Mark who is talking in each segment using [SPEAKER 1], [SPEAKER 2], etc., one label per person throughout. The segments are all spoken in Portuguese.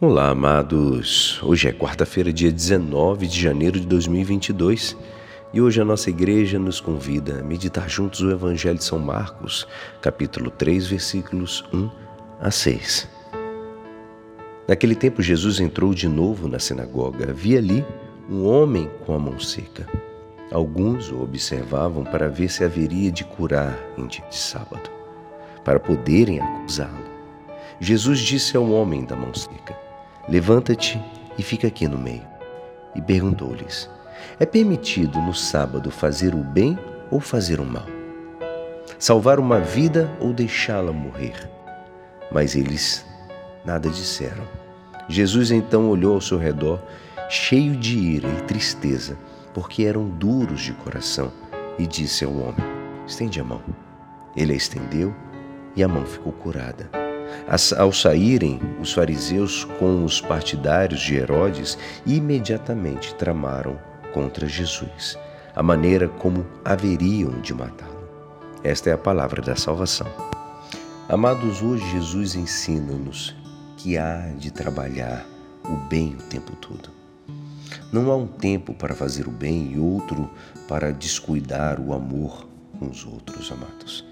[SPEAKER 1] Olá, amados. Hoje é quarta-feira, dia 19 de janeiro de 2022 e hoje a nossa igreja nos convida a meditar juntos o Evangelho de São Marcos, capítulo 3, versículos 1 a 6. Naquele tempo, Jesus entrou de novo na sinagoga. Havia ali um homem com a mão seca. Alguns o observavam para ver se haveria de curar em dia de sábado, para poderem acusá-lo. Jesus disse ao homem da mão seca: Levanta-te e fica aqui no meio. E perguntou-lhes: É permitido no sábado fazer o bem ou fazer o mal? Salvar uma vida ou deixá-la morrer? Mas eles nada disseram. Jesus então olhou ao seu redor, cheio de ira e tristeza, porque eram duros de coração, e disse ao homem: Estende a mão. Ele a estendeu e a mão ficou curada. Ao saírem, os fariseus com os partidários de Herodes imediatamente tramaram contra Jesus, a maneira como haveriam de matá-lo. Esta é a palavra da salvação. Amados, hoje Jesus ensina-nos que há de trabalhar o bem o tempo todo. Não há um tempo para fazer o bem e outro para descuidar o amor com os outros, amados.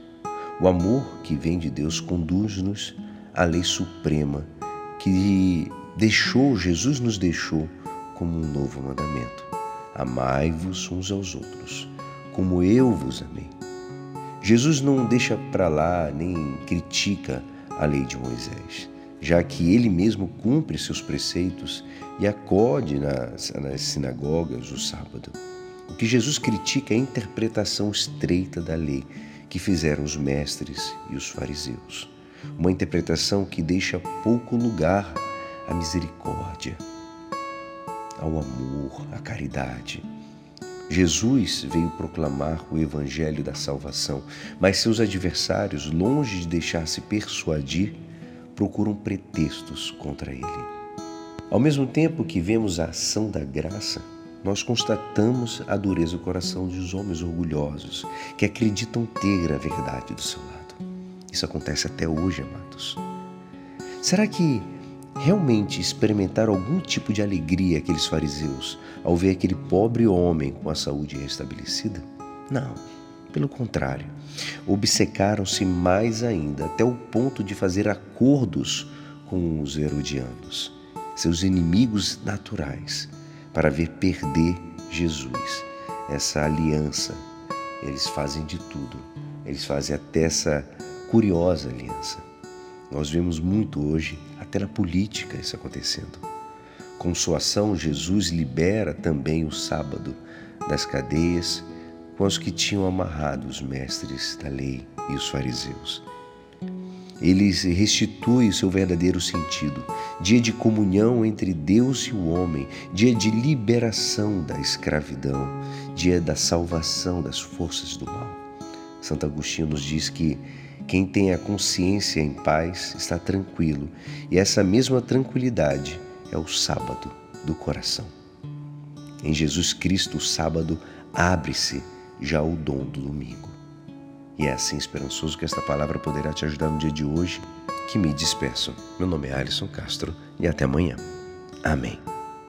[SPEAKER 1] O amor que vem de Deus conduz-nos a lei suprema que deixou, Jesus nos deixou como um novo mandamento. Amai-vos uns aos outros, como eu vos amei. Jesus não deixa para lá nem critica a lei de Moisés, já que ele mesmo cumpre seus preceitos e acode nas, nas sinagogas o sábado. O que Jesus critica é a interpretação estreita da lei que fizeram os mestres e os fariseus uma interpretação que deixa pouco lugar à misericórdia, ao amor, à caridade. Jesus veio proclamar o evangelho da salvação, mas seus adversários, longe de deixar-se persuadir, procuram pretextos contra ele. Ao mesmo tempo que vemos a ação da graça, nós constatamos a dureza do coração dos homens orgulhosos que acreditam ter a verdade do seu lado. Isso acontece até hoje, amados. Será que realmente experimentaram algum tipo de alegria aqueles fariseus ao ver aquele pobre homem com a saúde restabelecida? Não, pelo contrário, obcecaram-se mais ainda, até o ponto de fazer acordos com os herodianos, seus inimigos naturais, para ver perder Jesus. Essa aliança, eles fazem de tudo, eles fazem até essa curiosa aliança. Nós vemos muito hoje, até na política, isso acontecendo. Com sua ação, Jesus libera também o sábado das cadeias com os que tinham amarrado os mestres da lei e os fariseus. Ele restitui o seu verdadeiro sentido, dia de comunhão entre Deus e o homem, dia de liberação da escravidão, dia da salvação das forças do mal. Santo Agostinho nos diz que quem tem a consciência em paz está tranquilo, e essa mesma tranquilidade é o sábado do coração. Em Jesus Cristo, o sábado abre-se já o dom do domingo. E é assim esperançoso que esta palavra poderá te ajudar no dia de hoje, que me despeço. Meu nome é Alisson Castro e até amanhã. Amém.